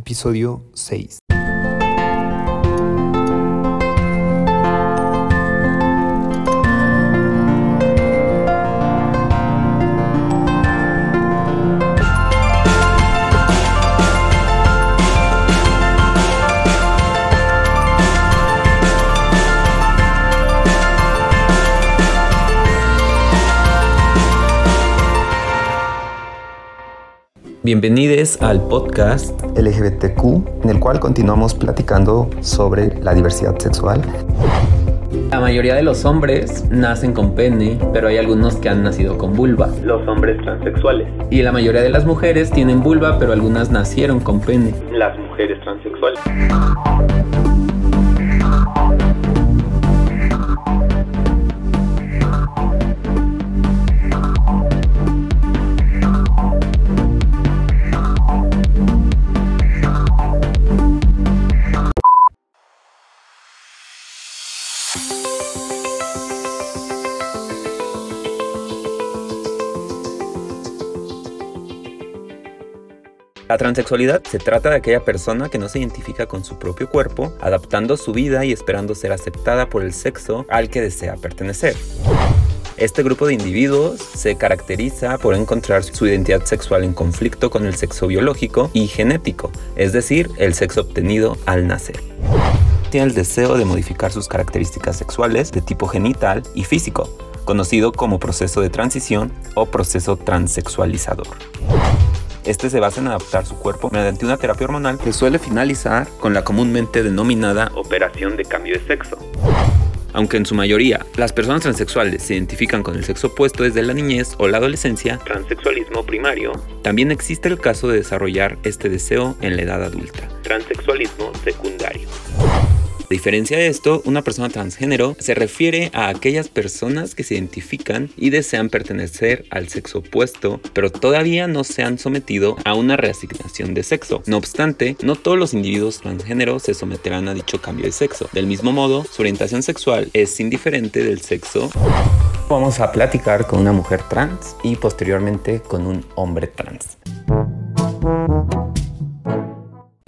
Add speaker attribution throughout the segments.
Speaker 1: episodio 6. Bienvenidos al podcast LGBTQ, en el cual continuamos platicando sobre la diversidad sexual.
Speaker 2: La mayoría de los hombres nacen con pene, pero hay algunos que han nacido con vulva.
Speaker 3: Los hombres transexuales.
Speaker 2: Y la mayoría de las mujeres tienen vulva, pero algunas nacieron con pene.
Speaker 3: Las mujeres transexuales.
Speaker 1: La transexualidad se trata de aquella persona que no se identifica con su propio cuerpo, adaptando su vida y esperando ser aceptada por el sexo al que desea pertenecer. Este grupo de individuos se caracteriza por encontrar su identidad sexual en conflicto con el sexo biológico y genético, es decir, el sexo obtenido al nacer. Tiene el deseo de modificar sus características sexuales de tipo genital y físico, conocido como proceso de transición o proceso transexualizador. Este se basa en adaptar su cuerpo mediante una terapia hormonal que suele finalizar con la comúnmente denominada operación de cambio de sexo. Aunque en su mayoría las personas transexuales se identifican con el sexo opuesto desde la niñez o la adolescencia,
Speaker 3: transexualismo primario,
Speaker 1: también existe el caso de desarrollar este deseo en la edad adulta.
Speaker 3: Transexualismo secundario.
Speaker 1: A diferencia de esto, una persona transgénero se refiere a aquellas personas que se identifican y desean pertenecer al sexo opuesto, pero todavía no se han sometido a una reasignación de sexo. No obstante, no todos los individuos transgénero se someterán a dicho cambio de sexo. Del mismo modo, su orientación sexual es indiferente del sexo. Vamos a platicar con una mujer trans y posteriormente con un hombre trans.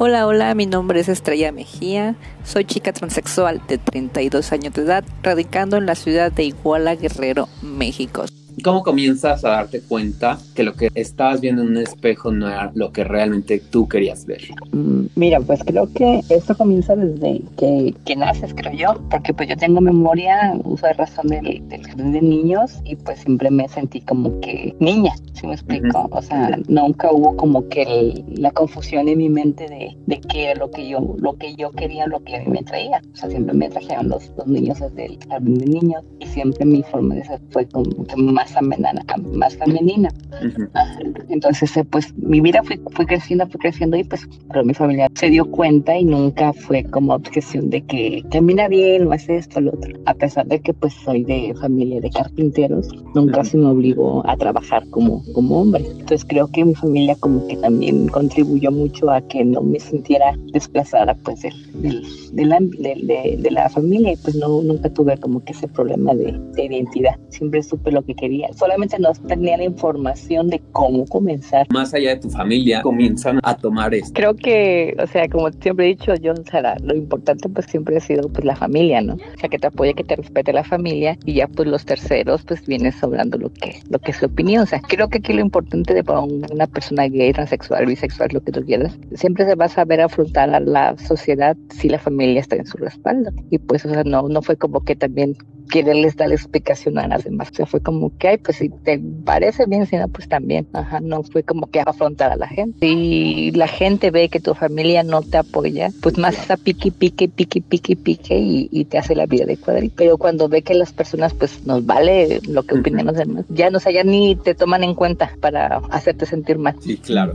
Speaker 4: Hola, hola, mi nombre es Estrella Mejía, soy chica transexual de 32 años de edad, radicando en la ciudad de Iguala, Guerrero, México.
Speaker 2: ¿Cómo comienzas a darte cuenta que lo que estabas viendo en un espejo no era lo que realmente tú querías ver?
Speaker 4: Mm, mira, pues creo que esto comienza desde que, que naces, creo yo, porque pues yo tengo memoria, uso de razón del, del jardín de niños y pues siempre me sentí como que niña, ¿sí me explico? O sea, nunca hubo como que el, la confusión en mi mente de, de qué era lo que yo, lo que yo quería, lo que a mí me traía. O sea, siempre me trajeron los, los niños desde el jardín de niños y siempre mi forma de ser fue como que más femenina, más femenina. Entonces, eh, pues mi vida fue, fue creciendo, fue creciendo y pues pero mi familia se dio cuenta y nunca fue como objeción de que camina bien o hace esto o lo otro. A pesar de que pues soy de familia de carpinteros, nunca se me obligó a trabajar como, como hombre. Entonces creo que mi familia como que también contribuyó mucho a que no me sintiera desplazada pues del, del, de, la, de, de, la familia y pues no, nunca tuve como que ese problema de, de identidad. Siempre supe lo que quería solamente no tenía la información de cómo comenzar.
Speaker 2: Más allá de tu familia, comienzan a tomar esto.
Speaker 4: Creo que, o sea, como siempre he dicho, yo, o sea, lo importante pues siempre ha sido pues la familia, ¿no? O sea, que te apoye, que te respete la familia y ya pues los terceros pues viene sobrando lo que, lo que es su opinión. O sea, creo que aquí lo importante de para una persona gay, transexual, bisexual, lo que tú quieras, siempre se va a saber afrontar a la sociedad si la familia está en su respaldo. Y pues, o sea, no, no fue como que también quererles dar explicación a las demás. O sea, fue como que, ay, pues si te parece bien, si no, pues también. Ajá, no fue como que afrontar a la gente. Si la gente ve que tu familia no te apoya, pues más esa pique, pique, pique, pique, pique y, y te hace la vida de cuadrito. Pero cuando ve que las personas, pues nos vale lo que opinen los demás, ya no sé, ya ni te toman en cuenta para hacerte sentir mal.
Speaker 2: Sí, claro.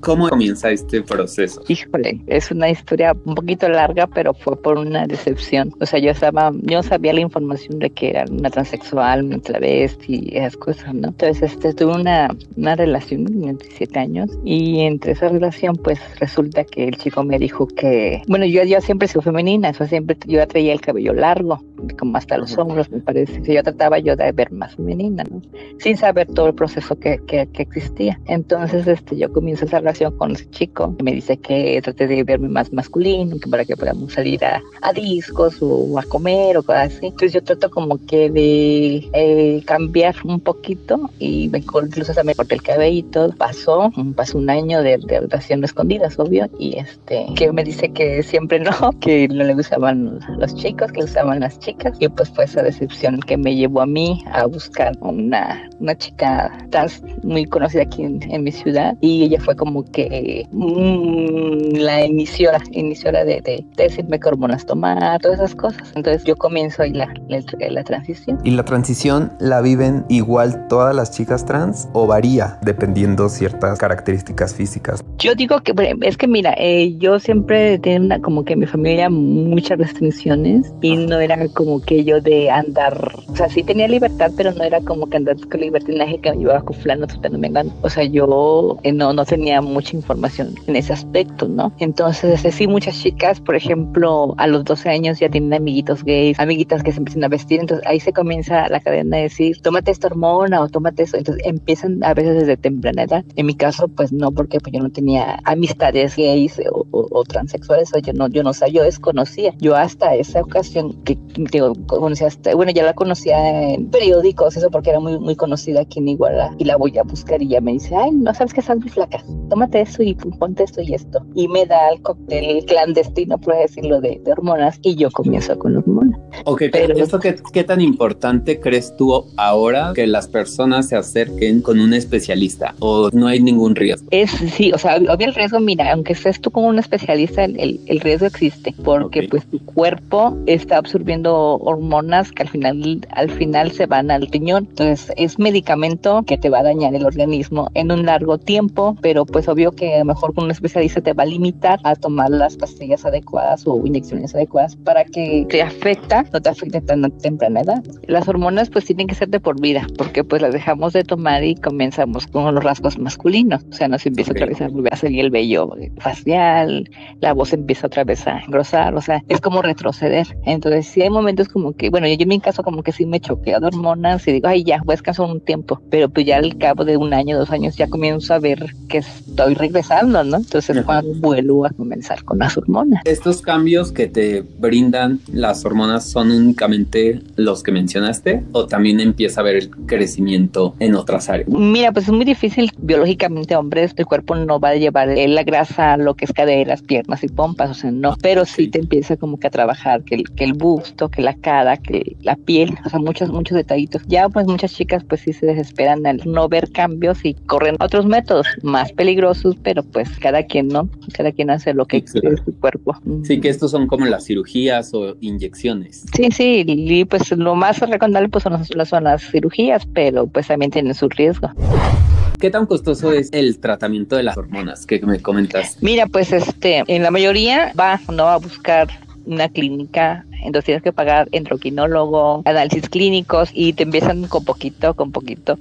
Speaker 2: ¿Cómo comienza este proceso?
Speaker 4: Híjole, es una historia un poquito larga, pero fue por una decepción. O sea, yo estaba, yo sabía la información de que era una transexual, una travesti y esas cosas, ¿no? Entonces, este, tuve una, una relación de 27 años y entre esa relación, pues resulta que el chico me dijo que, bueno, yo, yo siempre soy femenina, eso siempre, yo traía el cabello largo, como hasta los hombros, me parece. Yo trataba yo de ver más femenina, ¿no? Sin saber todo el proceso que, que, que existía. Entonces, este, yo comienzo esa relación con ese chico que me dice que trate de verme más masculino, que para que podamos salir a, a discos o a comer o cosas así. Entonces yo trato como que de eh, cambiar un poquito y me incluso hasta me corté el cabello y todo. Pasó, pasó un año de, de relación escondidas, obvio, y este, que me dice que siempre no, que no le gustaban los chicos, que le gustaban las chicas, y pues fue esa decepción que me llevó a mí a buscar una, una chica trans muy conocida aquí en, en mi ciudad, y ella fue como que mm, la emisora, emisora de, de, de, decirme qué hormonas tomar, todas esas cosas. Entonces yo comienzo ahí la, la, la transición.
Speaker 1: ¿Y la transición la viven igual todas las chicas trans o varía dependiendo ciertas características físicas?
Speaker 4: Yo digo que es que mira, eh, yo siempre tenía como que en mi familia muchas restricciones y no era como que yo de andar, o sea, sí tenía libertad, pero no era como que andar con libertinaje que me llevaba con fulano, no me O sea, yo eh, no, no tenía mucha información en ese aspecto, ¿no? Entonces, sí, muchas chicas, por ejemplo, a los 12 años ya tienen amiguitos gays, amiguitas que se empiezan a vestir, entonces ahí se comienza la cadena de decir, tómate esta hormona o tómate eso, entonces empiezan a veces desde temprana edad. En mi caso, pues no, porque pues yo no tenía amistades gays o, o, o transexuales, o yo no, yo no sabía, yo desconocía. Yo hasta esa ocasión que digo, conocía hasta, bueno, ya la conocía en periódicos, eso porque era muy, muy conocida aquí en Iguala, y la voy a buscar y ya me dice, ay, no sabes que estás muy flaca, tómate eso y ponte esto y esto. Y me da el cóctel clandestino, por decirlo, de, de hormonas, y yo comienzo con hormonas.
Speaker 2: Ok, pero, ¿esto qué, qué tan importante crees tú ahora que las personas se acerquen con un especialista o no hay ningún riesgo?
Speaker 4: Es, sí, o sea, obvio el riesgo, mira, aunque estés tú con un especialista, el, el, el riesgo existe porque okay. pues tu cuerpo está absorbiendo hormonas que al final, al final se van al riñón. Entonces es medicamento que te va a dañar el organismo en un largo tiempo, pero pues obvio que a lo mejor con un especialista te va a limitar a tomar las pastillas adecuadas o inyecciones adecuadas para que te afecta, no te afecte tan temprana edad. Las hormonas pues tienen que ser de por vida, porque pues las dejamos de tomar y comenzamos con los rasgos masculinos. O sea, nos empieza okay. otra vez a salir el vello facial, la voz empieza otra vez a engrosar, o sea, es como retroceder. Entonces, sí hay momentos como que, bueno, yo en mi caso como que sí me choqueo de hormonas y digo, ay, ya, voy a descansar un tiempo, pero pues ya al cabo de un año, dos años, ya comienzo a ver que estoy regresando, ¿no? Entonces, cuando vuelvo a comenzar con las hormonas.
Speaker 2: ¿Estos cambios que te brindan las hormonas son únicamente los que mencionaste o también empieza a haber el crecimiento en otras áreas?
Speaker 4: Mira, pues es muy difícil biológicamente, hombres, el cuerpo no va a llevar la grasa, lo que es caderas, piernas y pompas, o sea, no, pero sí, sí te empieza como que a trabajar, que el, que el busto, que la cara, que la piel, o sea, muchos, muchos detallitos. Ya pues muchas chicas pues sí se desesperan al no ver cambios y corren otros métodos más peligrosos, pero pues cada quien, ¿no? Cada quien hace lo que quiere su cuerpo.
Speaker 2: Sí, que estos son como las cirugías o inyecciones.
Speaker 4: Sí, sí, y pues lo más recomendable pues son las, son las cirugías, pero pues también tienen su riesgo.
Speaker 2: ¿Qué tan costoso es el tratamiento de las hormonas que me comentas?
Speaker 4: Mira, pues este, en la mayoría va, no va a buscar una clínica, entonces tienes que pagar endocrinologo, análisis clínicos y te empiezan con poquito, con poquito.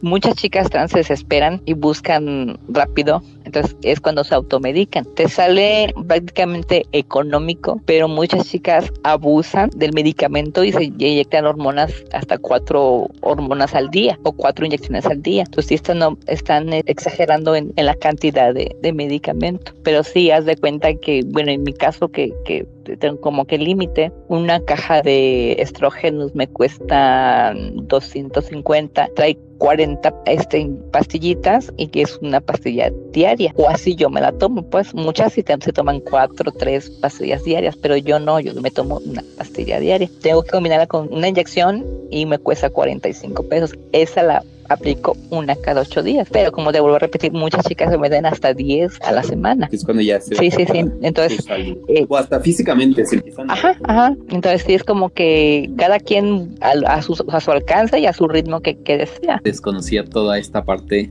Speaker 4: Muchas chicas trans se desesperan y buscan rápido, entonces es cuando se automedican. Te sale prácticamente económico, pero muchas chicas abusan del medicamento y se inyectan hormonas hasta cuatro hormonas al día o cuatro inyecciones al día. Entonces sí están, están exagerando en, en la cantidad de, de, medicamento. Pero sí, haz de cuenta que, bueno, en mi caso que, que tengo como que límite, una caja de estrógenos me cuesta 250, trae 40 este, pastillitas y que es una pastilla diaria. O así yo me la tomo, pues muchas sí se toman cuatro, tres pastillas diarias, pero yo no, yo me tomo una pastilla diaria. Tengo que combinarla con una inyección y me cuesta 45 pesos. Esa la aplico una cada ocho días. Pero como te vuelvo a repetir, muchas chicas se me den hasta 10 a la semana.
Speaker 2: Es cuando ya se
Speaker 4: Sí, sí, sí. Entonces.
Speaker 2: Eh, o hasta físicamente se empiezan.
Speaker 4: Ajá, ajá. Entonces sí es como que cada quien a, a, su, a su alcance y a su ritmo que, que desea.
Speaker 2: Desconocía toda esta parte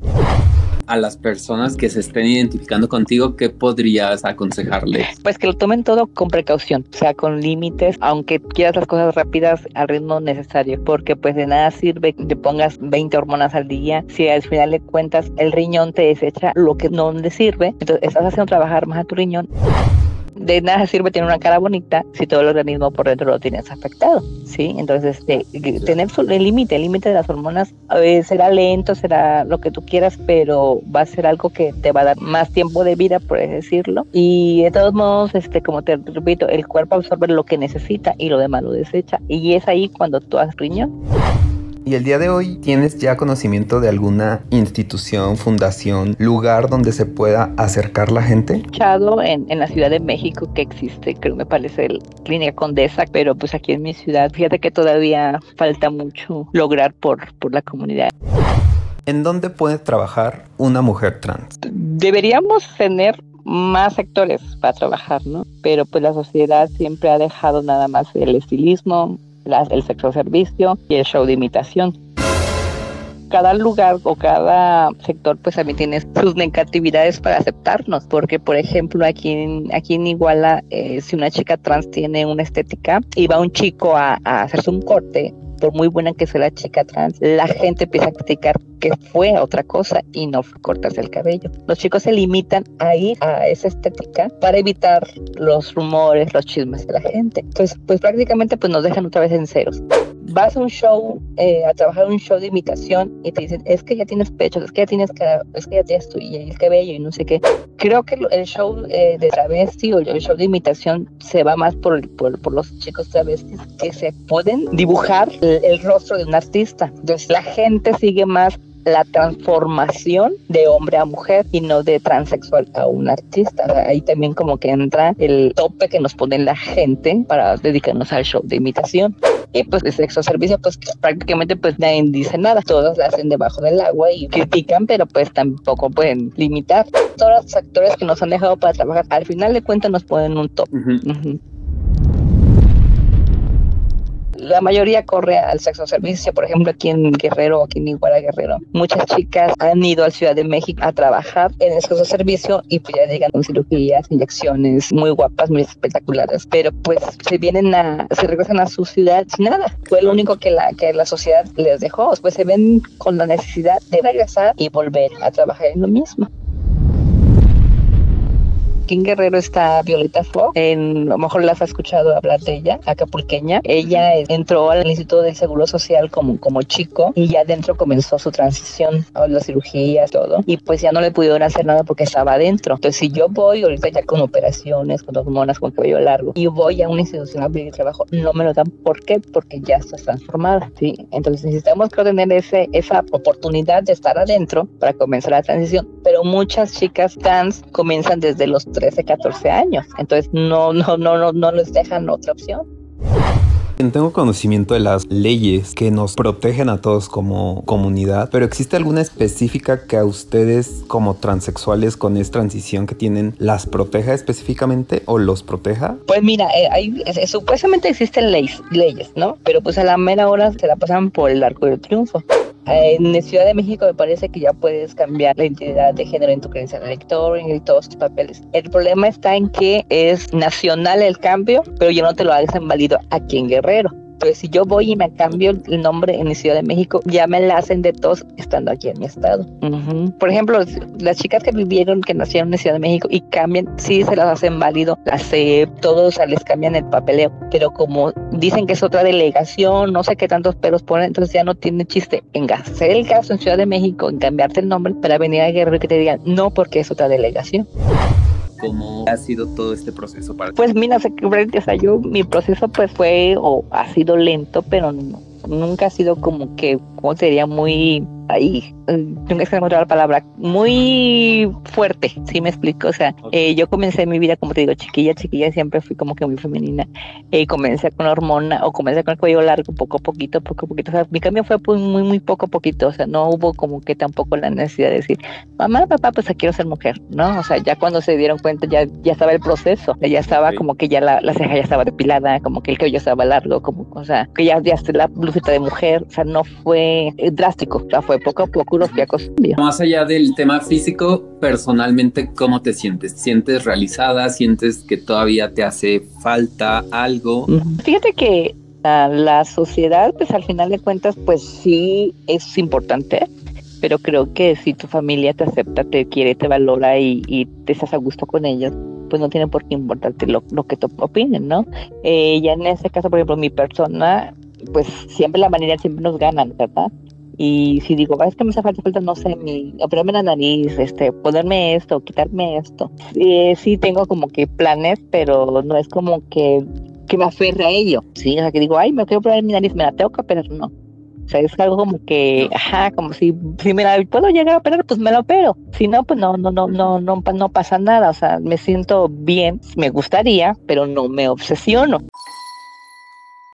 Speaker 2: a las personas que se estén identificando contigo, ¿qué podrías aconsejarles?
Speaker 4: Pues que lo tomen todo con precaución, o sea, con límites, aunque quieras las cosas rápidas al ritmo necesario, porque pues de nada sirve que te pongas 20 hormonas al día si al final de cuentas el riñón te desecha lo que no le sirve, entonces estás haciendo trabajar más a tu riñón de nada sirve tener una cara bonita si todo el organismo por dentro lo tienes afectado, ¿sí? Entonces, este, tener el límite, el límite de las hormonas eh, será lento, será lo que tú quieras, pero va a ser algo que te va a dar más tiempo de vida, por decirlo. Y de todos modos, este, como te repito, el cuerpo absorbe lo que necesita y lo demás lo desecha. Y es ahí cuando tú has riñón.
Speaker 1: Y el día de hoy, ¿tienes ya conocimiento de alguna institución, fundación, lugar donde se pueda acercar la gente?
Speaker 4: escuchado en, en la Ciudad de México que existe, creo me parece, el Clínica Condesa, pero pues aquí en mi ciudad, fíjate que todavía falta mucho lograr por, por la comunidad.
Speaker 1: ¿En dónde puede trabajar una mujer trans?
Speaker 4: Deberíamos tener más sectores para trabajar, ¿no? Pero pues la sociedad siempre ha dejado nada más el estilismo, el sexo servicio y el show de imitación. Cada lugar o cada sector pues también tiene sus negatividades para aceptarnos, porque por ejemplo aquí en, aquí en Iguala, eh, si una chica trans tiene una estética y va un chico a, a hacerse un corte, por muy buena que sea la chica trans, la gente empieza a criticar que fue otra cosa y no fue cortarse el cabello. Los chicos se limitan a ir a esa estética para evitar los rumores, los chismes de la gente. Entonces, pues prácticamente pues nos dejan otra vez en ceros. Vas a un show, eh, a trabajar un show de imitación y te dicen, es que ya tienes pechos, es que ya tienes cara, es que ya tienes tu, y el cabello y no sé qué. Creo que el show eh, de travesti o el show de imitación se va más por, por, por los chicos travestis que se pueden dibujar el, el rostro de un artista. Entonces la gente sigue más la transformación de hombre a mujer y no de transexual a un artista. Ahí también como que entra el tope que nos pone la gente para dedicarnos al show de imitación. Y pues el sexo servicio, pues prácticamente pues nadie dice nada. Todos la hacen debajo del agua y critican, pero pues tampoco pueden limitar. Todos los actores que nos han dejado para trabajar, al final de cuentas nos ponen un top.
Speaker 2: Ujú.
Speaker 4: Ujú. La mayoría corre al sexo servicio, por ejemplo, aquí en Guerrero, aquí en Iguala Guerrero. Muchas chicas han ido a Ciudad de México a trabajar en el sexo servicio y pues ya llegan con cirugías, inyecciones muy guapas, muy espectaculares, pero pues se vienen a, se regresan a su ciudad sin nada. Fue lo único que la, que la sociedad les dejó. Pues se ven con la necesidad de regresar y volver a trabajar en lo mismo. Aquí en Guerrero está Violeta Fogg. En, a lo mejor las has escuchado hablar de ella, acapulqueña. Ella entró al Instituto del Seguro Social como, como chico y ya adentro comenzó su transición las cirugías, todo. Y pues ya no le pudieron hacer nada porque estaba adentro. Entonces, si yo voy ahorita ya con operaciones, con hormonas, con cabello largo, y voy a una institución a pedir trabajo, no me lo dan. ¿Por qué? Porque ya estás transformada. ¿sí? Entonces, necesitamos que tener ese, esa oportunidad de estar adentro para comenzar la transición. Pero muchas chicas trans comienzan desde los 13, 14 años. Entonces, no, no, no, no, no les dejan otra opción.
Speaker 1: Tengo conocimiento de las leyes que nos protegen a todos como comunidad, pero ¿existe alguna específica que a ustedes como transexuales con esta transición que tienen las proteja específicamente o los proteja?
Speaker 4: Pues mira, eh, hay, es- es- supuestamente existen leyes, leyes, ¿no? Pero pues a la mera hora se la pasan por el arco del triunfo. En Ciudad de México me parece que ya puedes cambiar la identidad de género en tu credencial de elector y todos tus papeles. El problema está en que es nacional el cambio, pero ya no te lo hacen válido aquí en Guerrero. Entonces, si yo voy y me cambio el nombre en Ciudad de México, ya me la hacen de todos estando aquí en mi estado. Por ejemplo, las chicas que vivieron, que nacieron en Ciudad de México y cambian, sí se las hacen válido, las CEP, todos o sea, les cambian el papeleo. Pero como dicen que es otra delegación, no sé qué tantos pelos ponen, entonces ya no tiene chiste en hacer el caso en Ciudad de México, en cambiarte el nombre para venir a Guerrero y que te digan no porque es otra delegación.
Speaker 2: ¿Cómo ha sido todo este proceso para ti?
Speaker 4: Pues mira, o sea, yo, mi proceso pues fue o ha sido lento, pero nunca ha sido como que, ¿cómo sería? Muy, ahí, eh, nunca se encontrar la palabra, muy fuerte, ¿sí me explico? O sea,
Speaker 2: Ok.
Speaker 4: eh, yo comencé mi vida, como te digo, chiquilla, chiquilla, siempre fui como que muy femenina. Eh, comencé con hormona o comencé con el cuello largo, poco a poquito, poco a poquito. O sea, mi cambio fue pues, muy, muy poco a poquito. O sea, no hubo como que tampoco la necesidad de decir, mamá, papá, pues quiero ser mujer, ¿no? O sea, ya cuando se dieron cuenta ya, ya estaba el proceso, ya estaba
Speaker 2: Ok.
Speaker 4: como que ya la, la ceja ya estaba depilada, como que el cabello estaba largo, como, o sea, que ya, ya la blusita de mujer, o sea, no fue eh, drástico, o sea, fue poco a poco los fui acostumbrando.
Speaker 2: Más allá del tema físico, personalmente, ¿cómo te sientes? ¿Sientes realizada? ¿Sientes que todavía te hace falta algo?
Speaker 4: Fíjate que la, la sociedad, pues al final de cuentas, pues sí es importante, pero creo que si tu familia te acepta, te quiere, te valora y, y te estás a gusto con ellos, pues no tiene por qué importarte lo, lo que te opinen, ¿no? Eh, ya en este caso, por ejemplo, mi persona, pues siempre la manera siempre nos ganan, ¿verdad? Y si digo, es que me hace falta, falta, no sé, mi, operarme la nariz, este, ponerme esto, quitarme esto. Eh, sí tengo como que planes, pero no es como que, que me aferre a ello, ¿sí? O sea, que digo, ay, me quiero operar mi nariz, me la tengo que operar, no. O sea, es algo como que, ajá, como si, si me la puedo llegar a operar, pues me la opero. Si no, pues no, no, no, no, no, no pasa nada. O sea, me siento bien, me gustaría, pero no me obsesiono.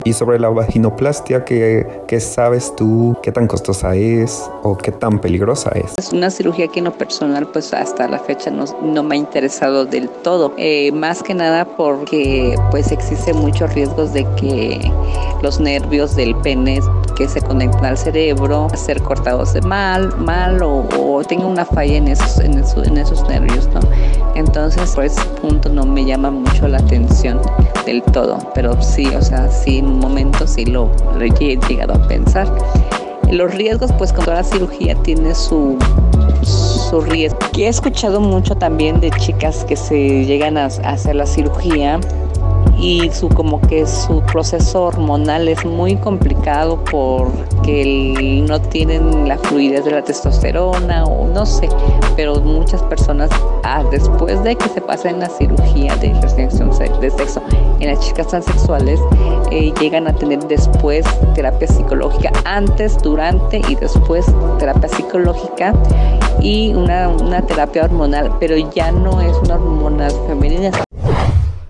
Speaker 1: Y sobre la vaginoplastia, ¿qué, ¿qué, sabes tú? ¿Qué tan costosa es o qué tan peligrosa es?
Speaker 5: Es una cirugía que en lo personal pues hasta la fecha no, no me ha interesado del todo. Eh, más que nada porque pues existe muchos riesgos de que los nervios del pene que se conectan al cerebro ser cortados de mal, mal o, o tenga una falla en esos, en, esos, en esos nervios, ¿no? Entonces por ese punto no me llama mucho la atención del todo, pero sí, o sea, sí un momento sí lo, he llegado a pensar. Los riesgos, pues con toda la cirugía tiene su, su riesgo. Que he escuchado mucho también de chicas que se llegan a hacer la cirugía y su como que su proceso hormonal es muy complicado porque no tienen la fluidez de la testosterona o no sé, pero muchas personas ah, después de que se pasen la cirugía de restricción de sexo en las chicas transexuales eh, llegan a tener después terapia psicológica antes, durante y después terapia psicológica y una, una terapia hormonal, pero ya no es una hormona femenina,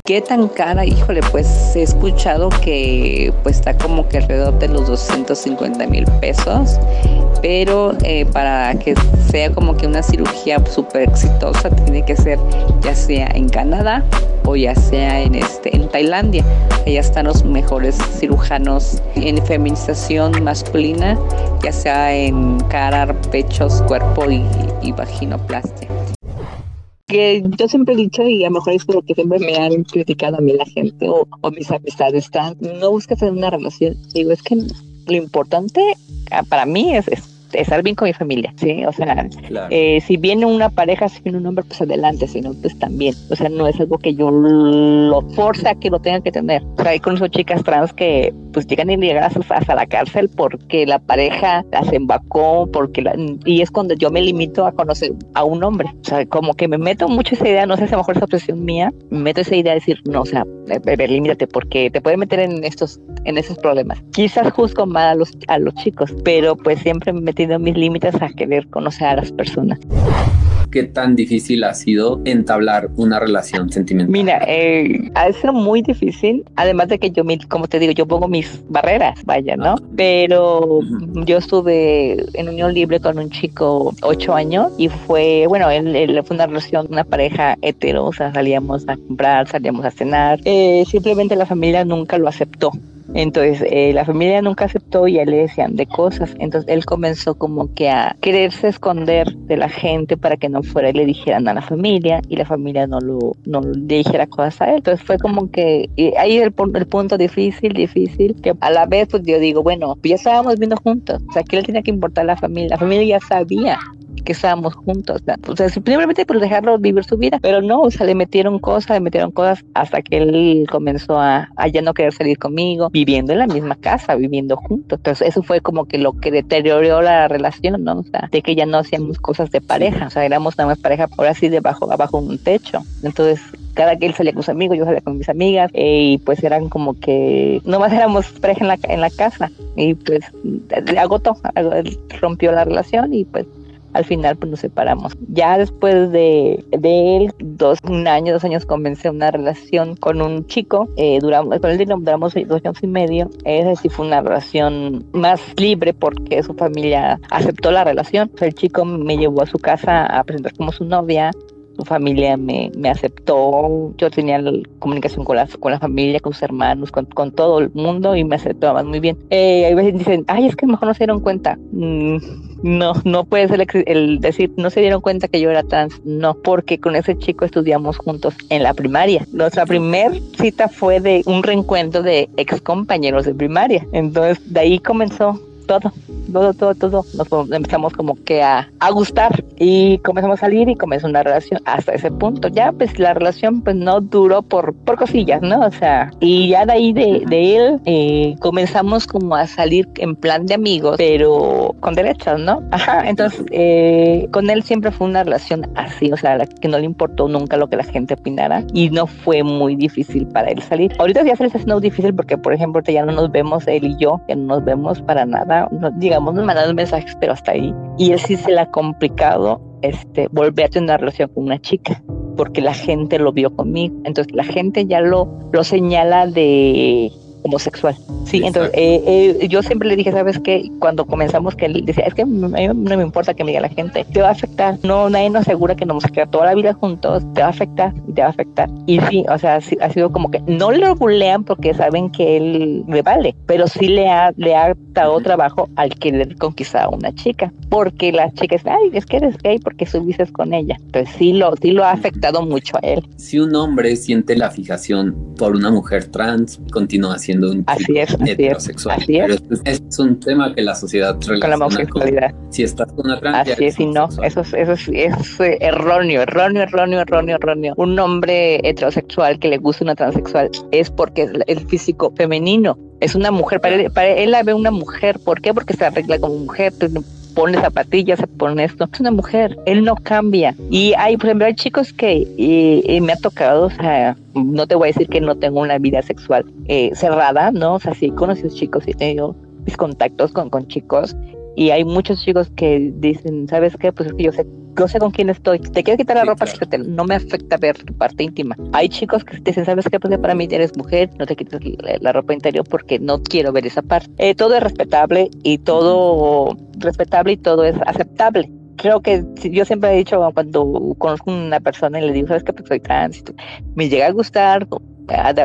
Speaker 5: ¿Qué tan cara? Híjole, pues he escuchado que pues está como que alrededor de los 250 mil pesos, pero eh, para que sea como que una cirugía súper exitosa tiene que ser ya sea en Canadá o ya sea en, este, en Tailandia. Allá están los mejores cirujanos en feminización masculina, ya sea en cara, pechos, cuerpo y, y vaginoplastia
Speaker 4: que yo siempre he dicho, y a lo mejor es lo que siempre me han criticado a mí la gente o, o mis amistades, están, no buscas en una relación. Digo, es que lo importante ah, para mí es, es estar bien con mi familia, ¿sí? O sea, claro. eh, si viene una pareja, si viene un hombre, pues adelante, si no, pues también. O sea, no es algo que yo lo forza que lo tenga que tener. O sea, hay con esas chicas trans que pues llegan y llegan hasta, hasta la cárcel porque la pareja las embacó, porque la, y es cuando yo me limito a conocer a un hombre. O sea, como que me meto mucho esa idea, no sé si a lo mejor es obsesión mía, me meto esa idea de decir, no, o sea, bebé, límite, porque te puede meter en estos, en esos problemas. Quizás juzgo mal a los, a los chicos, pero pues siempre me metí mis límites a querer conocer a las personas.
Speaker 2: ¿Qué tan difícil ha sido entablar una relación sentimental?
Speaker 4: Mira, eh, ha sido muy difícil, además de que yo, como te digo, yo pongo mis barreras, vaya, ¿no? Pero uh -huh. yo estuve en unión libre con un chico ocho años y fue, bueno, él, él fue una relación, una pareja hetero, o sea, salíamos a comprar, salíamos a cenar, eh, simplemente la familia nunca lo aceptó. Entonces, eh, la familia nunca aceptó y él le decían de cosas. Entonces, él comenzó como que a quererse esconder de la gente para que no fuera y le dijeran a la familia y la familia no lo no le dijera cosas a él. Entonces, fue como que ahí el, el punto difícil, difícil, que a la vez, pues yo digo, bueno, ya estábamos viendo juntos. O sea, que le tenía que importar a la familia. La familia ya sabía que estábamos juntos. O sea, simplemente por dejarlo vivir su vida. Pero no, o sea, le metieron cosas, le metieron cosas hasta que él comenzó a, ya no querer salir conmigo, viviendo en la misma casa, viviendo juntos. Entonces, eso fue como que lo que deterioró la relación, ¿no? O sea, de que ya no hacíamos cosas de pareja, o sea, éramos nada más pareja por así debajo, abajo un techo. Entonces, cada que él salía con sus amigos, yo salía con mis amigas, eh, y pues eran como que nomás éramos pareja en la, en la casa, y pues agotó, rompió la relación y pues al final pues nos separamos. Ya después de, de él, dos, un año, dos años comencé una relación con un chico, eh, duramos, con él duramos dos años y medio, esa sí fue una relación más libre porque su familia aceptó la relación, el chico me llevó a su casa a presentar como su novia, su familia me, me aceptó, yo tenía comunicación con la, con la familia, con sus hermanos, con, con todo el mundo y me aceptaban muy bien. Eh, hay veces dicen, ay, es que mejor no se dieron cuenta. Mm, no, no puede ser el, el, decir, no se dieron cuenta que yo era trans, no, porque con ese chico estudiamos juntos en la primaria. Nuestra primer cita fue de un reencuentro de ex compañeros de primaria, entonces de ahí comenzó todo. todo, todo, todo. Nos empezamos como que a, a gustar y comenzamos a salir y comenzó una relación hasta ese punto. Ya pues la relación pues no duró por, por cosillas, ¿no? O sea, y ya de ahí de, de él eh, comenzamos como a salir en plan de amigos, pero con derechos, ¿no? Ajá, entonces eh, con él siempre fue una relación así, o sea, que no le importó nunca lo que la gente opinara y no fue muy difícil para él salir. Ahorita ya se les hace difícil porque, por ejemplo, ya no nos vemos él y yo, que no nos vemos para nada, no, digamos, nos mandan mensajes, pero hasta ahí. Y él sí se le ha complicado este, volver a tener una relación con una chica porque la gente lo vio conmigo. Entonces la gente ya lo, lo señala de homosexual. Sí, entonces eh, eh, yo siempre le dije, ¿sabes qué? Cuando comenzamos que él decía, es que no me importa que me diga la gente, te va a afectar. No, nadie nos asegura que nos vamos a quedar toda la vida juntos, te va a afectar y te va a afectar. Y sí, o sea, ha sido como que no lo bulean porque saben que él le vale, pero sí le ha, le ha dado trabajo al que le conquista a una chica, porque la chica es, ay, es que eres gay porque subiste con ella. Entonces sí lo, sí lo ha afectado mucho a él.
Speaker 2: Si un hombre siente la fijación por una mujer trans, continúa siendo un
Speaker 4: así es,
Speaker 2: heterosexual. Así es. Pero es, un tema que la sociedad
Speaker 4: con la homosexualidad.
Speaker 2: si estás con una trans.
Speaker 4: Así es, y no, eso es, eso es, erróneo, erróneo, erróneo, erróneo, erróneo. Un hombre heterosexual que le gusta una transexual es porque es el físico femenino. Es una mujer, para él, para él la ve una mujer. ¿Por qué? Porque se arregla como mujer pone zapatillas, se pone esto. Es una mujer, él no cambia. Y hay, por ejemplo, hay chicos que me ha tocado, o sea, no te voy a decir que no tengo una vida sexual eh, cerrada, ¿no? O sea, sí he conocido chicos y he tenido mis contactos con, con chicos y hay muchos chicos que dicen, ¿sabes qué? Pues yo sé, yo sé con quién estoy. Te quieres quitar la ropa, no me afecta ver tu parte íntima. Hay chicos que dicen, ¿sabes qué? Pues para mí eres mujer, no te quites la, ropa interior porque no quiero ver esa parte. Eh, todo es respetable y todo respetable y todo es aceptable creo que yo siempre he dicho cuando conozco una persona y le digo, ¿sabes qué? Pues soy trans, me llega a gustar,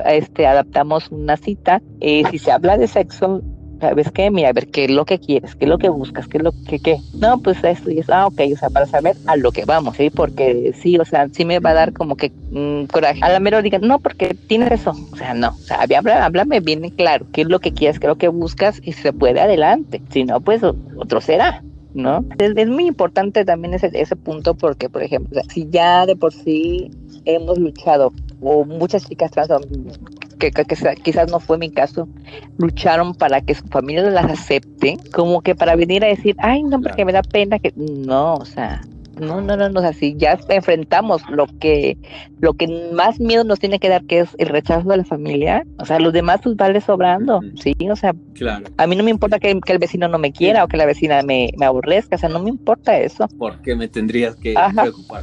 Speaker 4: este, adaptamos una cita, eh, si se habla de sexo, ¿sabes qué? Mira, a ver, ¿qué es lo que quieres? ¿Qué es lo que buscas? ¿Qué es lo que qué? No, pues esto y eso. Ah, ok, o sea, para saber a lo que vamos, ¿sí? Porque sí, o sea, sí me va a dar como que mm, coraje. A la mera digan, no, porque tienes eso. O sea, no. O sea, háblame, bien claro. ¿Qué es lo que quieres? ¿Qué es lo que buscas? Y se puede adelante. Si no, pues otro será. ¿No? Es, muy importante también ese, ese punto porque, por ejemplo, si ya de por sí hemos luchado, o muchas chicas trans que, quizás no fue mi caso, lucharon para que su familia las acepte, como que para venir a decir, ay, no, porque me da pena que, no, o sea, no, no, no, no, así ya enfrentamos lo que, lo que más miedo nos tiene que dar, que es el rechazo de la familia. O sea, los demás pues vale sobrando, sí, o sea, a mí no me importa que, el vecino no me quiera o que la vecina me, me, aborrezca, o sea, no me importa eso.
Speaker 2: ¿Por qué me tendrías que preocupar?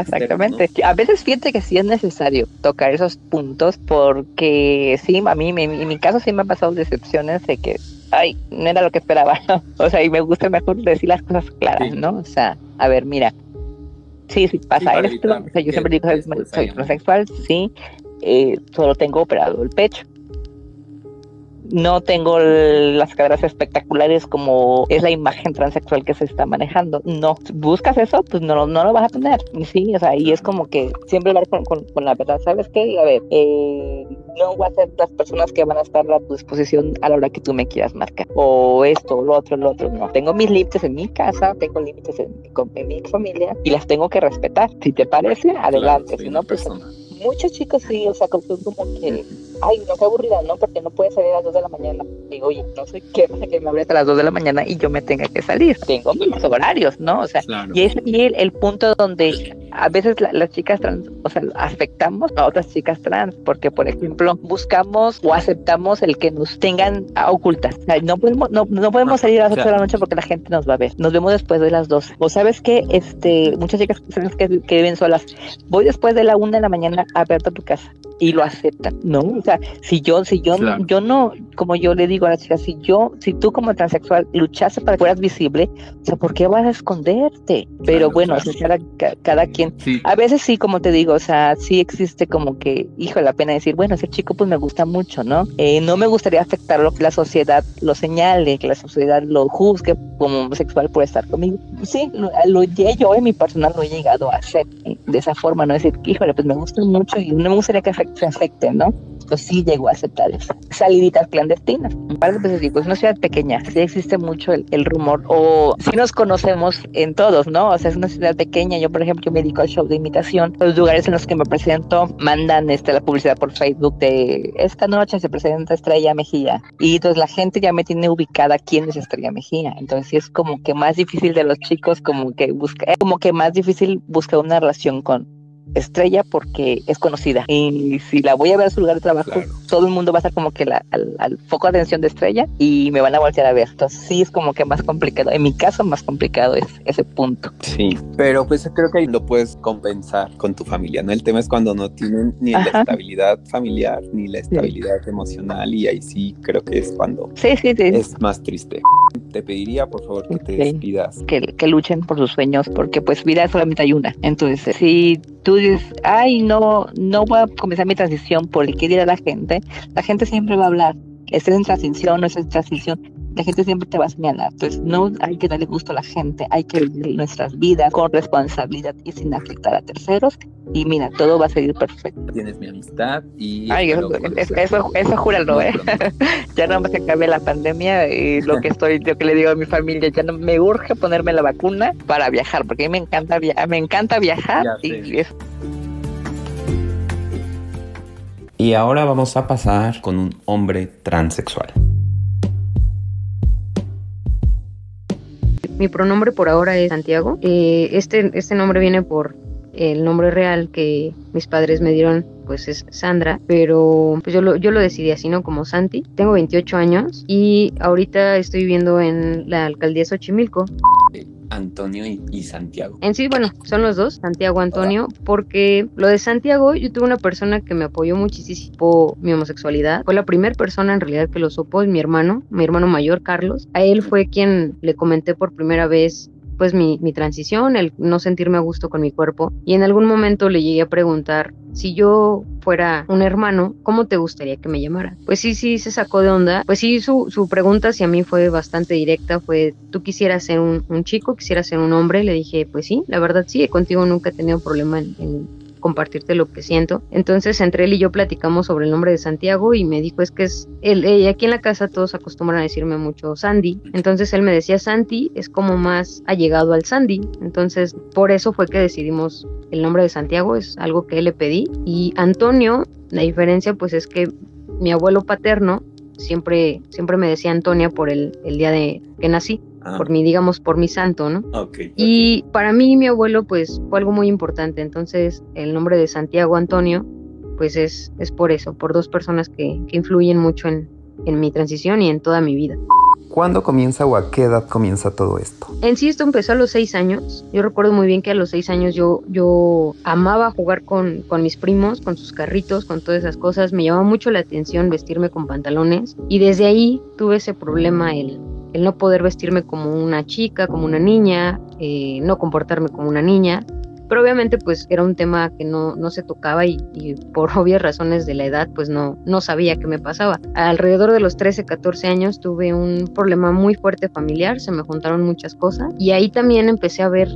Speaker 4: exactamente. A veces fíjate que sí es necesario tocar esos puntos porque sí, a mí, en mi caso sí me han pasado decepciones de que ay, no era lo que esperaba. o sea, y me gusta mejor decir las cosas claras, ¿no? O sea, a ver, mira, sí, sí pasa esto. O sea, yo siempre digo, soy, soy transexual, sí, eh, solo tengo operado el pecho no tengo las caderas espectaculares como es la imagen transexual que se está manejando. No, buscas eso, pues no, no lo vas a tener. Sí, o sea, y es como que siempre hablar con, con, la verdad. ¿Sabes qué? A ver, eh, no voy a ser las personas que van a estar a tu disposición a la hora que tú me quieras marcar. O esto, lo otro, lo otro. No. Tengo mis límites en mi casa, tengo límites en, mi familia y las tengo que respetar. Si te parece, adelante. si no, pues muchos chicos sí, o sea, como que ay, no, qué aburrida, ¿no? Porque no puede salir a las 2 de la mañana. Digo, oye, no sé qué que me abre a las 2 de la mañana y yo me tenga que salir. Tengo mis horarios, ¿no? O sea, y es ahí el, punto donde a veces las chicas trans, o sea, afectamos a otras chicas trans, porque, por ejemplo, buscamos o aceptamos el que nos tengan ocultas. O sea, no podemos, no, no podemos salir a las 8 de la noche porque la gente nos va a ver. Nos vemos después de las 12. O sabes que este, muchas chicas que, que viven solas, voy después de la 1 de la mañana a verte a tu casa y lo aceptan, ¿no? O sea, si yo, si yo, yo no, como yo le digo a las chicas, si yo, si tú como transexual luchaste para que fueras visible, o sea, ¿por qué vas a esconderte? Pero bueno, cada, cada, quien, a veces sí, como te digo, o sea, sí existe como que, hijo, la pena decir, bueno, ese chico pues me gusta mucho, ¿no? Eh, no me gustaría afectar lo que la sociedad lo señale, que la sociedad lo juzgue como homosexual por estar conmigo. Sí, lo, lo yo en mi personal lo he llegado a hacer eh, de esa forma, ¿no? Decir, híjole, pues me gusta mucho y no me gustaría que se afecte, ¿no? Pues sí llegó a aceptar eso. Saliditas, clandestinas. Un par de veces digo, es una ciudad pequeña, sí existe mucho el, el rumor, o sí nos conocemos en todos, ¿no? O sea, es una ciudad pequeña, yo por ejemplo, me dedico al show de imitación, los lugares en los que me presento mandan este, la publicidad por Facebook de esta noche se presenta Estrella Mejía, y entonces la gente ya me tiene ubicada quién es Estrella Mejía, entonces es como que más difícil de los chicos, como que busca, como que más difícil buscar una relación con estrella porque es conocida. Y si la voy a ver a su lugar de trabajo, todo el mundo va a estar como que la, al, foco de atención de estrella y me van a voltear a ver. Entonces sí es como que más complicado. En mi caso, más complicado es ese punto.
Speaker 2: Sí, pero pues creo que lo puedes compensar con tu familia, ¿no? El tema es cuando no tienen ni la estabilidad familiar ni la estabilidad emocional y ahí sí creo que es cuando
Speaker 4: sí, sí, sí.
Speaker 2: es más triste. Te pediría, por favor, que te despidas.
Speaker 4: Que, que luchen por sus sueños porque pues vida solamente hay una. Entonces, si tú dices, ay, no, no voy a comenzar mi transición por el que dirá la gente, la gente siempre va a hablar. Estás en transición, no es en transición la gente siempre te va a señalar. Entonces, no hay que darle gusto a la gente, hay que vivir nuestras vidas con responsabilidad y sin afectar a terceros. Y mira, todo va a seguir perfecto.
Speaker 2: Tienes mi amistad y.
Speaker 4: Ay, eso, eso, eso, júralo, ¿eh? ya no se acabe la pandemia y lo que estoy, lo que le digo a mi familia, ya no me urge ponerme la vacuna para viajar, porque a mí me encanta, me encanta viajar y
Speaker 1: Y ahora vamos a pasar con un hombre transexual.
Speaker 6: Mi pronombre por ahora es Santiago. Eh, este, este nombre viene por el nombre real que mis padres me dieron pues es Sandra, pero pues yo lo, yo lo decidí así, ¿no? Como Santi. Tengo 28 años y ahorita estoy viviendo en la alcaldía Xochimilco.
Speaker 2: Antonio y, Santiago.
Speaker 6: En sí, bueno, son los dos, Santiago Antonio, porque lo de Santiago, yo tuve una persona que me apoyó muchísimo mi homosexualidad. Fue la primera persona en realidad que lo supo, es mi hermano, mi hermano mayor, Carlos. A él fue quien le comenté por primera vez pues mi, mi, transición, el no sentirme a gusto con mi cuerpo. Y en algún momento le llegué a preguntar si yo fuera un hermano, ¿cómo te gustaría que me llamara? Pues sí, sí, se sacó de onda. Pues sí, su, su pregunta hacia mí fue bastante directa, fue, ¿tú quisieras ser un, un, chico, quisieras ser un hombre? Le dije, pues sí, la verdad sí, contigo nunca he tenido problema en compartirte lo que siento. Entonces entre él y yo platicamos sobre el nombre de Santiago y me dijo es que es él, y aquí en la casa todos acostumbran a decirme mucho Sandy. Entonces él me decía Santi es como más allegado al Sandy. Entonces por eso fue que decidimos el nombre de Santiago, es algo que él le pedí. Y Antonio, la diferencia pues es que mi abuelo paterno siempre, siempre me decía Antonia por el, el día de que nací. Ah. por mi, digamos, por mi santo, ¿no? Y para mí, mi abuelo, pues, fue algo muy importante. Entonces, el nombre de Santiago Antonio, pues es, es por eso, por dos personas que, que influyen mucho en, en mi transición y en toda mi vida.
Speaker 1: ¿Cuándo comienza o a qué edad comienza todo esto?
Speaker 6: En sí esto empezó a los seis años. Yo recuerdo muy bien que a los seis años yo, yo amaba jugar con, con mis primos, con sus carritos, con todas esas cosas. Me llamaba mucho la atención vestirme con pantalones y desde ahí tuve ese problema, el, el no poder vestirme como una chica, como una niña, eh, no comportarme como una niña. Pero obviamente pues era un tema que no, no se tocaba y, por obvias razones de la edad pues no, no sabía qué me pasaba. Alrededor de los 13, 14 años tuve un problema muy fuerte familiar, se me juntaron muchas cosas y ahí también empecé a ver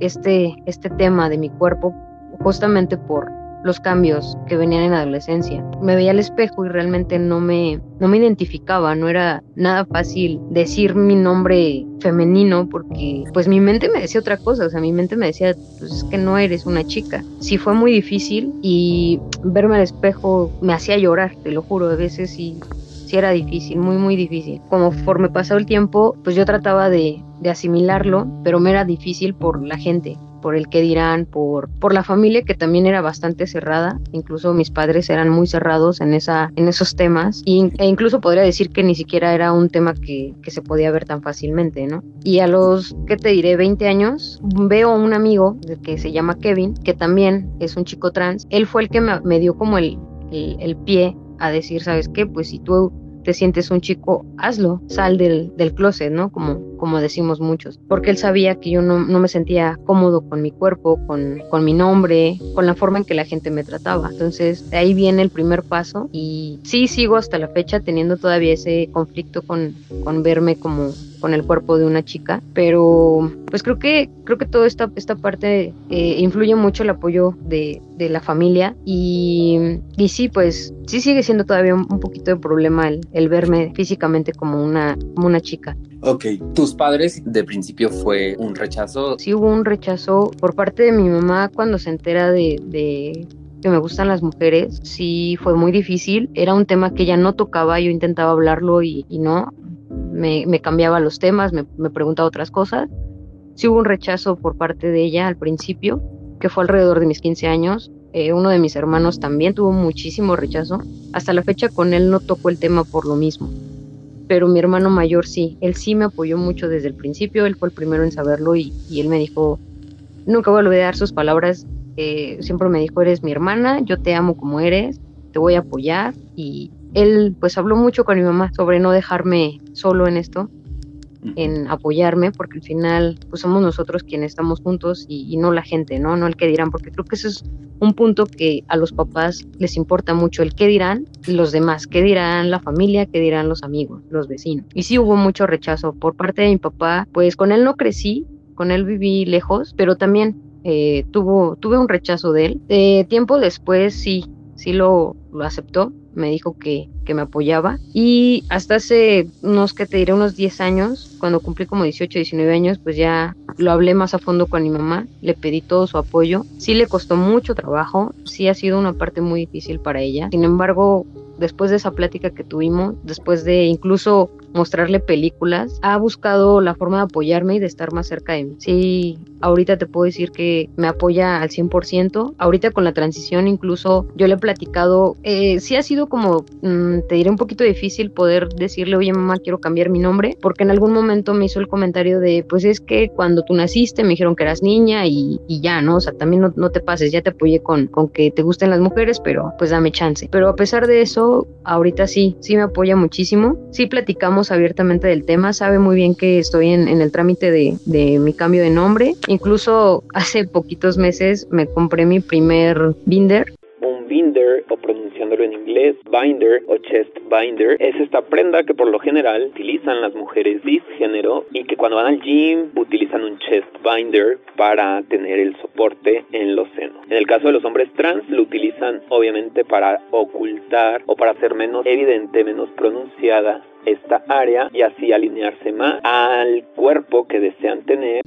Speaker 6: este, este tema de mi cuerpo justamente por, los cambios que venían en la adolescencia. Me veía al espejo y realmente no me, no me identificaba, no era nada fácil decir mi nombre femenino porque pues mi mente me decía otra cosa, o sea, mi mente me decía, pues es que no eres una chica. Sí fue muy difícil y verme al espejo me hacía llorar, te lo juro, a veces sí, sí era difícil, muy muy difícil. Conforme pasó el tiempo, pues yo trataba de, de asimilarlo, pero me era difícil por la gente por el que dirán, por, por la familia que también era bastante cerrada, incluso mis padres eran muy cerrados en, esa, en esos temas e incluso podría decir que ni siquiera era un tema que, que se podía ver tan fácilmente, ¿no? Y a los, ¿qué te diré? 20 años, veo a un amigo que se llama Kevin, que también es un chico trans, él fue el que me, me dio como el, el, el pie a decir, ¿sabes qué? Pues si tú te sientes un chico, hazlo, sal del, del closet, ¿no? Como como decimos muchos, porque él sabía que yo no, no me sentía cómodo con mi cuerpo, con, con, mi nombre, con la forma en que la gente me trataba. Entonces, de ahí viene el primer paso y sí sigo hasta la fecha teniendo todavía ese conflicto con, con verme como con el cuerpo de una chica, pero pues creo que creo que toda esta, esta parte eh, influye mucho el apoyo de, de la familia y, y, sí, pues sí sigue siendo todavía un, un poquito de problema el, el, verme físicamente como una, como una chica.
Speaker 1: Ok, ¿tus padres de principio fue un rechazo?
Speaker 6: Sí hubo un rechazo por parte de mi mamá cuando se entera de, de que me gustan las mujeres, sí fue muy difícil. Era un tema que ella no tocaba, yo intentaba hablarlo y, y no me, cambiaba los temas, me, me, preguntaba otras cosas. Sí hubo un rechazo por parte de ella al principio, que fue alrededor de mis 15 años. Eh, uno de mis hermanos también tuvo muchísimo rechazo. Hasta la fecha con él no tocó el tema por lo mismo. Pero mi hermano mayor sí, él sí me apoyó mucho desde el principio, él fue el primero en saberlo y, y él me dijo, nunca voy a olvidar sus palabras, eh, siempre me dijo, eres mi hermana, yo te amo como eres, te voy a apoyar y, él pues habló mucho con mi mamá sobre no dejarme solo en esto, en apoyarme, porque al final pues somos nosotros quienes estamos juntos y, y, no la gente, ¿no? No el que dirán, porque creo que eso es un punto que a los papás les importa mucho, el qué dirán los demás, qué dirán la familia, qué dirán los amigos, los vecinos. Y sí hubo mucho rechazo por parte de mi papá, pues con él no crecí, con él viví lejos, pero también eh, tuvo, tuve un rechazo de él. Eh, tiempo después sí, sí lo, lo aceptó, me dijo que, que, me apoyaba y hasta hace unos, que te diré, unos 10 años, cuando cumplí como 18, 19 años, pues ya lo hablé más a fondo con mi mamá, le pedí todo su apoyo, sí le costó mucho trabajo, sí ha sido una parte muy difícil para ella, sin embargo, después de esa plática que tuvimos, después de incluso mostrarle películas, ha buscado la forma de apoyarme y de estar más cerca de mí. Sí, ahorita te puedo decir que me apoya al 100%. Ahorita con la transición incluso yo le he platicado, eh, sí ha sido como, mmm, te diré un poquito difícil poder decirle, oye mamá, quiero cambiar mi nombre, porque en algún momento me hizo el comentario de, pues es que cuando tú naciste me dijeron que eras niña y, y ya, ¿no? O sea, también no, no, te pases, ya te apoyé con, con que te gusten las mujeres, pero pues dame chance. Pero a pesar de eso, ahorita sí, sí me apoya muchísimo. Sí platicamos abiertamente del tema, sabe muy bien que estoy en, en el trámite de, de, mi cambio de nombre. Incluso hace poquitos meses me compré mi primer binder.
Speaker 3: Un binder, o inglés, binder o chest binder, es esta prenda que por lo general utilizan las mujeres cisgénero y que cuando van al gym utilizan un chest binder para tener el soporte en los senos. En el caso de los hombres trans lo utilizan obviamente para ocultar o para hacer menos evidente, menos pronunciada esta área y así alinearse más al cuerpo que desean tener.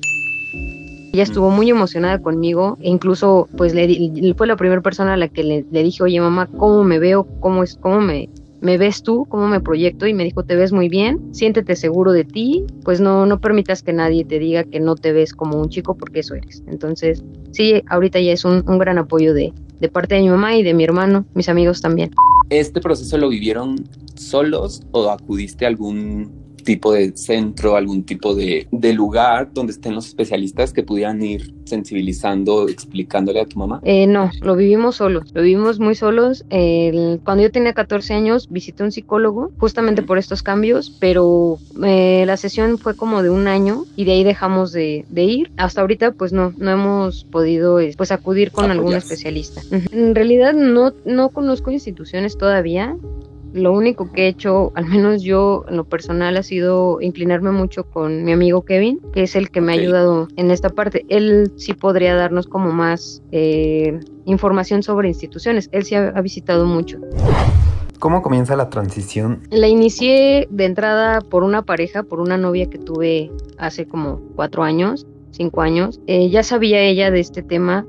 Speaker 6: Ella estuvo muy emocionada conmigo e incluso pues le, le fue la primera persona a la que le, le, dije, oye mamá, ¿cómo me veo? ¿Cómo es? ¿Cómo me, me ves tú? ¿Cómo me proyecto? Y me dijo, te ves muy bien, siéntete seguro de ti, pues no, no permitas que nadie te diga que no te ves como un chico porque eso eres. Entonces, sí, ahorita ya es un, un gran apoyo de, de parte de mi mamá y de mi hermano, mis amigos también.
Speaker 1: ¿Este proceso lo vivieron solos o acudiste a algún tipo de centro, algún tipo de, de, lugar donde estén los especialistas que pudieran ir sensibilizando, explicándole a tu mamá?
Speaker 6: Eh, no, lo vivimos solos, lo vivimos muy solos. El, cuando yo tenía 14 años visité un psicólogo justamente por estos cambios, pero eh, la sesión fue como de un año y de ahí dejamos de, de ir. Hasta ahorita pues no, no hemos podido pues acudir con Apoyarse. algún especialista. En realidad no, no conozco instituciones todavía, lo único que he hecho, al menos yo en lo personal, ha sido inclinarme mucho con mi amigo Kevin, que es el que me okay. ha ayudado en esta parte. Él sí podría darnos como más eh, información sobre instituciones. Él sí ha, ha visitado mucho.
Speaker 2: ¿Cómo comienza la transición?
Speaker 6: La inicié de entrada por una pareja, por una novia que tuve hace como cuatro años, cinco años. Eh, ya sabía ella de este tema,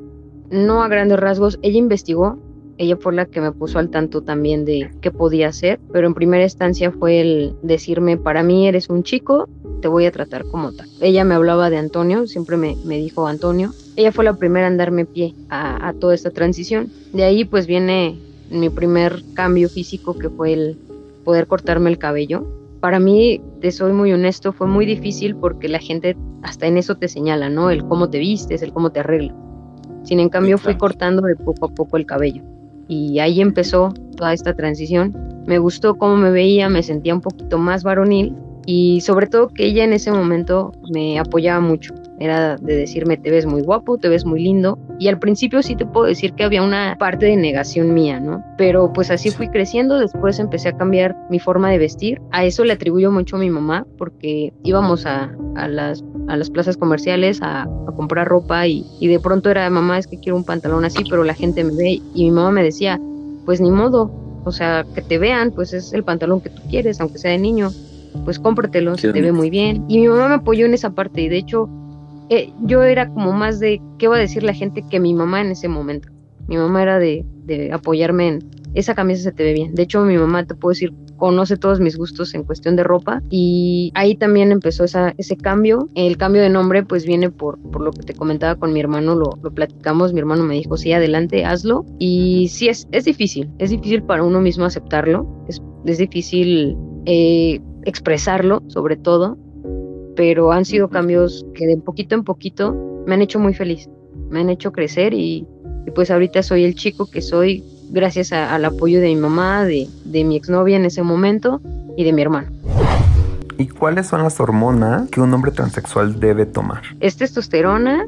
Speaker 6: no a grandes rasgos. Ella investigó, ella fue la que me puso al tanto también de qué podía hacer, pero en primera instancia fue el decirme, para mí eres un chico, te voy a tratar como tal. Ella me hablaba de Antonio, siempre me, me dijo Antonio. Ella fue la primera en darme pie a, a, toda esta transición. De ahí pues viene mi primer cambio físico que fue el poder cortarme el cabello. Para mí, te soy muy honesto, fue muy difícil porque la gente hasta en eso te señala, ¿no? El cómo te vistes, el cómo te arreglas. Sin en cambio, fui cortando de poco a poco el cabello y ahí empezó toda esta transición. Me gustó cómo me veía, me sentía un poquito más varonil y sobre todo que ella en ese momento me apoyaba mucho. Era de decirme, te ves muy guapo, te ves muy lindo. Y al principio sí te puedo decir que había una parte de negación mía, ¿no? Pero pues así fui creciendo, después empecé a cambiar mi forma de vestir. A eso le atribuyo mucho a mi mamá, porque íbamos a, a las, a las plazas comerciales a, a comprar ropa y, y de pronto era, mamá, es que quiero un pantalón así, pero la gente me ve y mi mamá me decía, pues ni modo, o sea, que te vean, pues es el pantalón que tú quieres, aunque sea de niño, pues cómpratelo, se te ve muy bien. Y mi mamá me apoyó en esa parte y de hecho eh, yo era como más de qué va a decir la gente que mi mamá en ese momento. Mi mamá era de, apoyarme en esa camisa se te ve bien. De hecho, mi mamá te puedo decir conoce todos mis gustos en cuestión de ropa y ahí también empezó esa, ese cambio. El cambio de nombre pues viene por, por lo que te comentaba con mi hermano, lo, lo platicamos, mi hermano me dijo, sí, adelante, hazlo. Y sí, es, es difícil, es difícil para uno mismo aceptarlo, es, es difícil eh, expresarlo sobre todo, pero han sido cambios que de poquito en poquito me han hecho muy feliz, me han hecho crecer y, y pues ahorita soy el chico que soy gracias a, al apoyo de mi mamá, de, de mi exnovia en ese momento y de mi hermano.
Speaker 1: ¿Y cuáles son las hormonas que un hombre transexual debe tomar?
Speaker 6: Es testosterona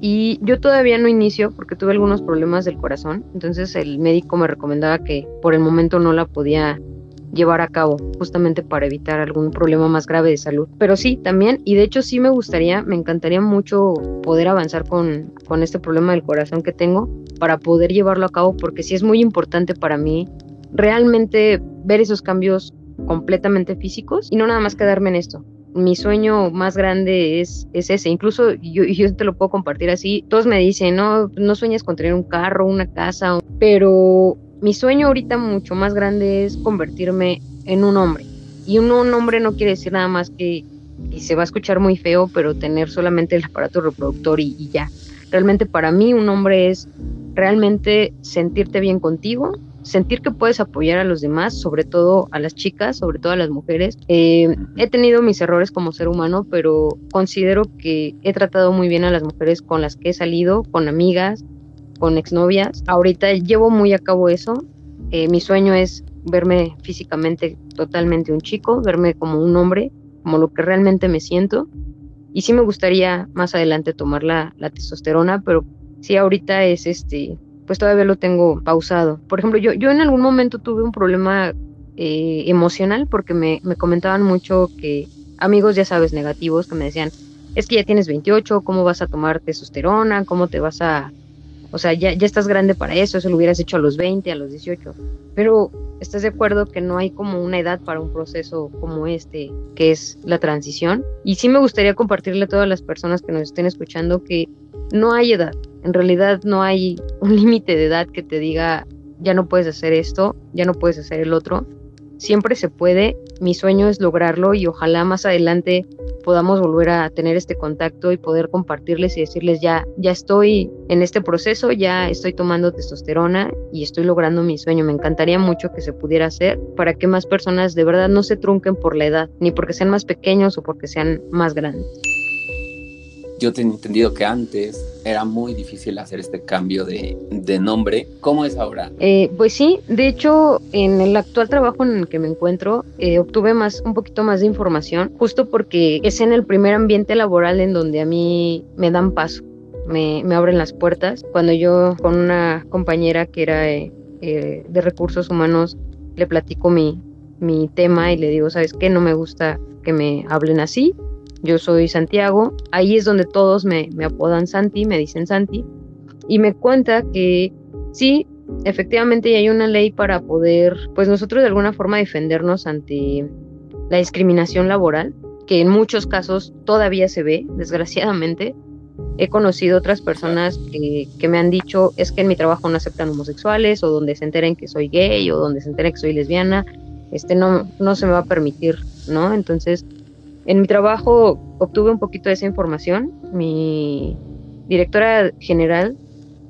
Speaker 6: y yo todavía no inicio porque tuve algunos problemas del corazón, entonces el médico me recomendaba que por el momento no la podía llevar a cabo, justamente para evitar algún problema más grave de salud. Pero sí, también, y de hecho sí me gustaría, me encantaría mucho poder avanzar con, con este problema del corazón que tengo para poder llevarlo a cabo, porque sí es muy importante para mí realmente ver esos cambios completamente físicos y no nada más quedarme en esto. Mi sueño más grande es, es ese, incluso yo, te lo puedo compartir así, todos me dicen, no, no sueñas con tener un carro, una casa, pero mi sueño ahorita mucho más grande es convertirme en un hombre. Y un, hombre no quiere decir nada más que, y se va a escuchar muy feo, pero tener solamente el aparato reproductor y, y ya. Realmente para mí un hombre es realmente sentirte bien contigo, sentir que puedes apoyar a los demás, sobre todo a las chicas, sobre todo a las mujeres. Eh, he tenido mis errores como ser humano, pero considero que he tratado muy bien a las mujeres con las que he salido, con amigas, con exnovias. Ahorita llevo muy a cabo eso. Eh, mi sueño es verme físicamente totalmente un chico, verme como un hombre, como lo que realmente me siento. Y sí me gustaría más adelante tomar la, la testosterona, pero sí ahorita es este, pues todavía lo tengo pausado. Por ejemplo, yo, yo en algún momento tuve un problema eh, emocional porque me, me, comentaban mucho que amigos, ya sabes, negativos, que me decían, es que ya tienes 28, ¿cómo vas a tomar testosterona? ¿Cómo te vas a... O sea, ya, ya estás grande para eso, eso lo hubieras hecho a los 20, a los 18. Pero estás de acuerdo que no hay como una edad para un proceso como este, que es la transición. Y sí me gustaría compartirle a todas las personas que nos estén escuchando que no hay edad. En realidad no hay un límite de edad que te diga, ya no puedes hacer esto, ya no puedes hacer el otro. Siempre se puede. Mi sueño es lograrlo y ojalá más adelante podamos volver a tener este contacto y poder compartirles y decirles ya ya estoy en este proceso, ya estoy tomando testosterona y estoy logrando mi sueño. Me encantaría mucho que se pudiera hacer para que más personas de verdad no se trunquen por la edad, ni porque sean más pequeños o porque sean más grandes
Speaker 2: yo tenía entendido que antes era muy difícil hacer este cambio de, nombre. ¿Cómo es ahora?
Speaker 6: Eh, pues sí, de hecho, en el actual trabajo en el que me encuentro, eh, obtuve más, un poquito más de información, justo porque es en el primer ambiente laboral en donde a mí me dan paso, me, me abren las puertas. Cuando yo con una compañera que era eh, de recursos humanos le platico mi, mi tema y le digo, ¿sabes qué? No me gusta que me hablen así yo soy Santiago, ahí es donde todos me, apodan Santi, me dicen Santi, y me cuenta que sí, efectivamente hay una ley para poder, pues nosotros de alguna forma defendernos ante la discriminación laboral, que en muchos casos todavía se ve, desgraciadamente. He conocido otras personas que, que, me han dicho, es que en mi trabajo no aceptan homosexuales, o donde se enteren que soy gay, o donde se enteren que soy lesbiana, este no, no se me va a permitir, ¿no? Entonces, en mi trabajo obtuve un poquito de esa información. Mi directora general,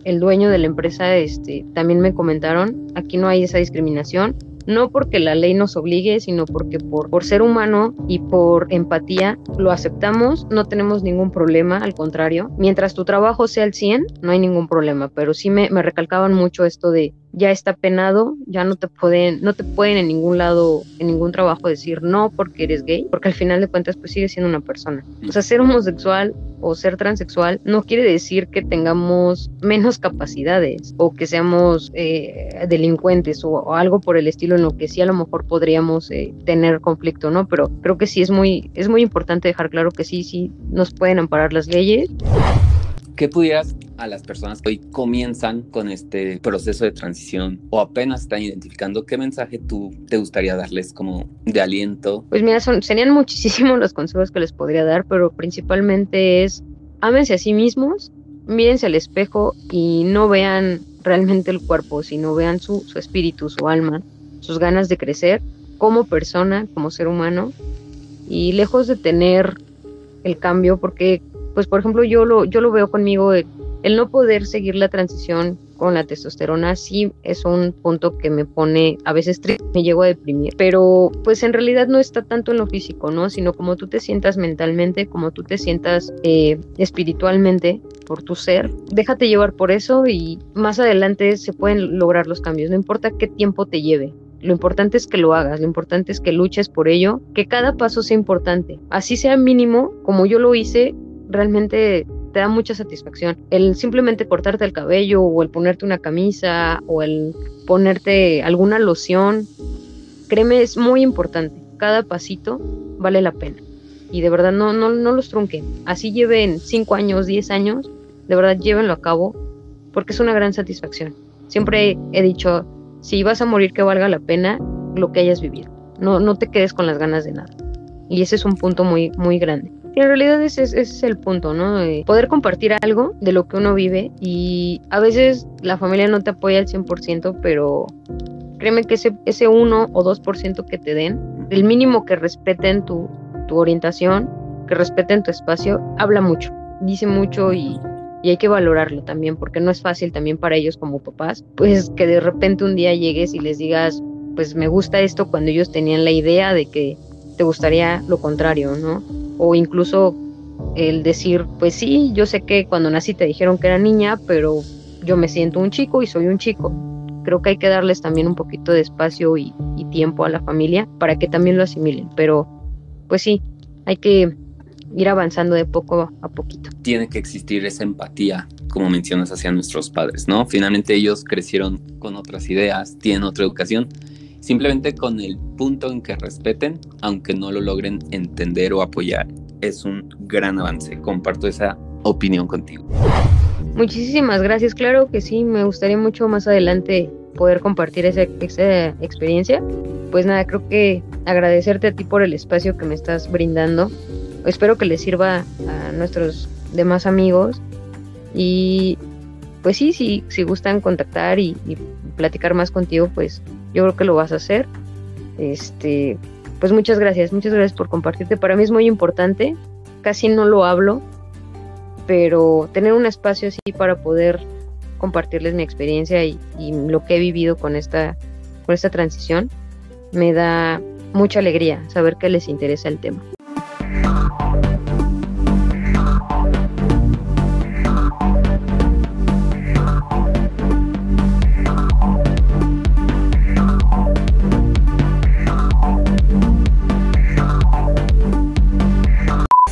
Speaker 6: el dueño de la empresa, este, también me comentaron, aquí no hay esa discriminación, no porque la ley nos obligue, sino porque por, por ser humano y por empatía lo aceptamos, no tenemos ningún problema, al contrario, mientras tu trabajo sea el 100, no hay ningún problema, pero sí me, me recalcaban mucho esto de ya está penado, ya no te pueden, no te pueden en ningún lado, en ningún trabajo decir no porque eres gay, porque al final de cuentas pues sigues siendo una persona. O sea, ser homosexual o ser transexual no quiere decir que tengamos menos capacidades o que seamos eh, delincuentes o, algo por el estilo en lo que sí a lo mejor podríamos eh, tener conflicto, ¿no? Pero creo que sí es muy, es muy importante dejar claro que sí, sí nos pueden amparar las leyes.
Speaker 1: ¿Qué pudieras a las personas que hoy comienzan con este proceso de transición o apenas están identificando, qué mensaje tú te gustaría darles como de aliento?
Speaker 6: Pues mira, son, serían muchísimos los consejos que les podría dar, pero principalmente es ámense a sí mismos, mírense al espejo y no vean realmente el cuerpo, sino vean su, su espíritu, su alma, sus ganas de crecer como persona, como ser humano y lejos de tener el cambio, porque pues por ejemplo yo lo, yo lo veo conmigo, el, no poder seguir la transición con la testosterona sí es un punto que me pone a veces triste, me llego a deprimir, pero pues en realidad no está tanto en lo físico, ¿no? Sino como tú te sientas mentalmente, como tú te sientas eh, espiritualmente por tu ser, déjate llevar por eso y más adelante se pueden lograr los cambios, no importa qué tiempo te lleve, lo importante es que lo hagas, lo importante es que luches por ello, que cada paso sea importante. Así sea mínimo, como yo lo hice, realmente te da mucha satisfacción. El simplemente cortarte el cabello o el ponerte una camisa o el ponerte alguna loción, créeme, es muy importante. Cada pasito vale la pena. Y de verdad no, no, no los trunquen. Así lleven 5 años, 10 años, de verdad llévenlo a cabo porque es una gran satisfacción. Siempre he dicho, si vas a morir que valga la pena lo que hayas vivido. No, no te quedes con las ganas de nada. Y ese es un punto muy, muy grande. Y en realidad ese, es el punto, ¿no? De poder compartir algo de lo que uno vive y a veces la familia no te apoya al 100%, pero créeme que ese, ese 1 o 2% que te den, el mínimo que respeten tu, tu orientación, que respeten tu espacio, habla mucho, dice mucho y, y hay que valorarlo también, porque no es fácil también para ellos como papás, pues que de repente un día llegues y les digas, pues me gusta esto cuando ellos tenían la idea de que te gustaría lo contrario, ¿no? O incluso el decir, pues sí, yo sé que cuando nací te dijeron que era niña, pero yo me siento un chico y soy un chico. Creo que hay que darles también un poquito de espacio y, tiempo a la familia para que también lo asimilen, pero pues sí, hay que ir avanzando de poco a poquito.
Speaker 1: Tiene que existir esa empatía, como mencionas, hacia nuestros padres, ¿no? Finalmente ellos crecieron con otras ideas, tienen otra educación Simplemente con el punto en que respeten, aunque no lo logren entender o apoyar, es un gran avance. Comparto esa opinión contigo.
Speaker 6: Muchísimas gracias, claro que sí, me gustaría mucho más adelante poder compartir esa, experiencia. Pues nada, creo que agradecerte a ti por el espacio que me estás brindando. Espero que les sirva a nuestros demás amigos. Y pues sí, si, si gustan contactar y platicar más contigo, pues yo creo que lo vas a hacer. Este, pues muchas gracias, muchas gracias por compartirte. Para mí es muy importante, casi no lo hablo, pero tener un espacio así para poder compartirles mi experiencia y, y lo que he vivido con esta, con esta transición me da mucha alegría saber que les interesa el tema.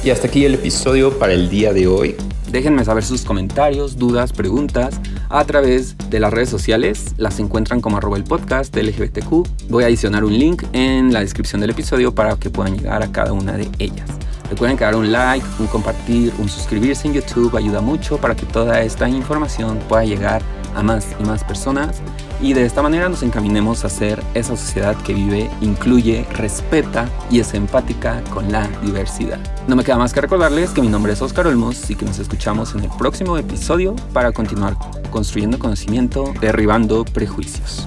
Speaker 1: Y hasta aquí el episodio para el día de hoy. Déjenme saber sus comentarios, dudas, preguntas a través de las redes sociales. Las encuentran como arroba el podcast LGBTQ. Voy a adicionar un link en la descripción del episodio para que puedan llegar a cada una de ellas. Recuerden que dar un like, un compartir, un suscribirse en YouTube ayuda mucho para que toda esta información pueda llegar a más y más personas y de esta manera nos encaminemos a ser esa sociedad que vive, incluye, respeta y es empática con la diversidad. No me queda más que recordarles que mi nombre es Oscar Olmos y que nos escuchamos en el próximo episodio para continuar construyendo conocimiento, derribando prejuicios.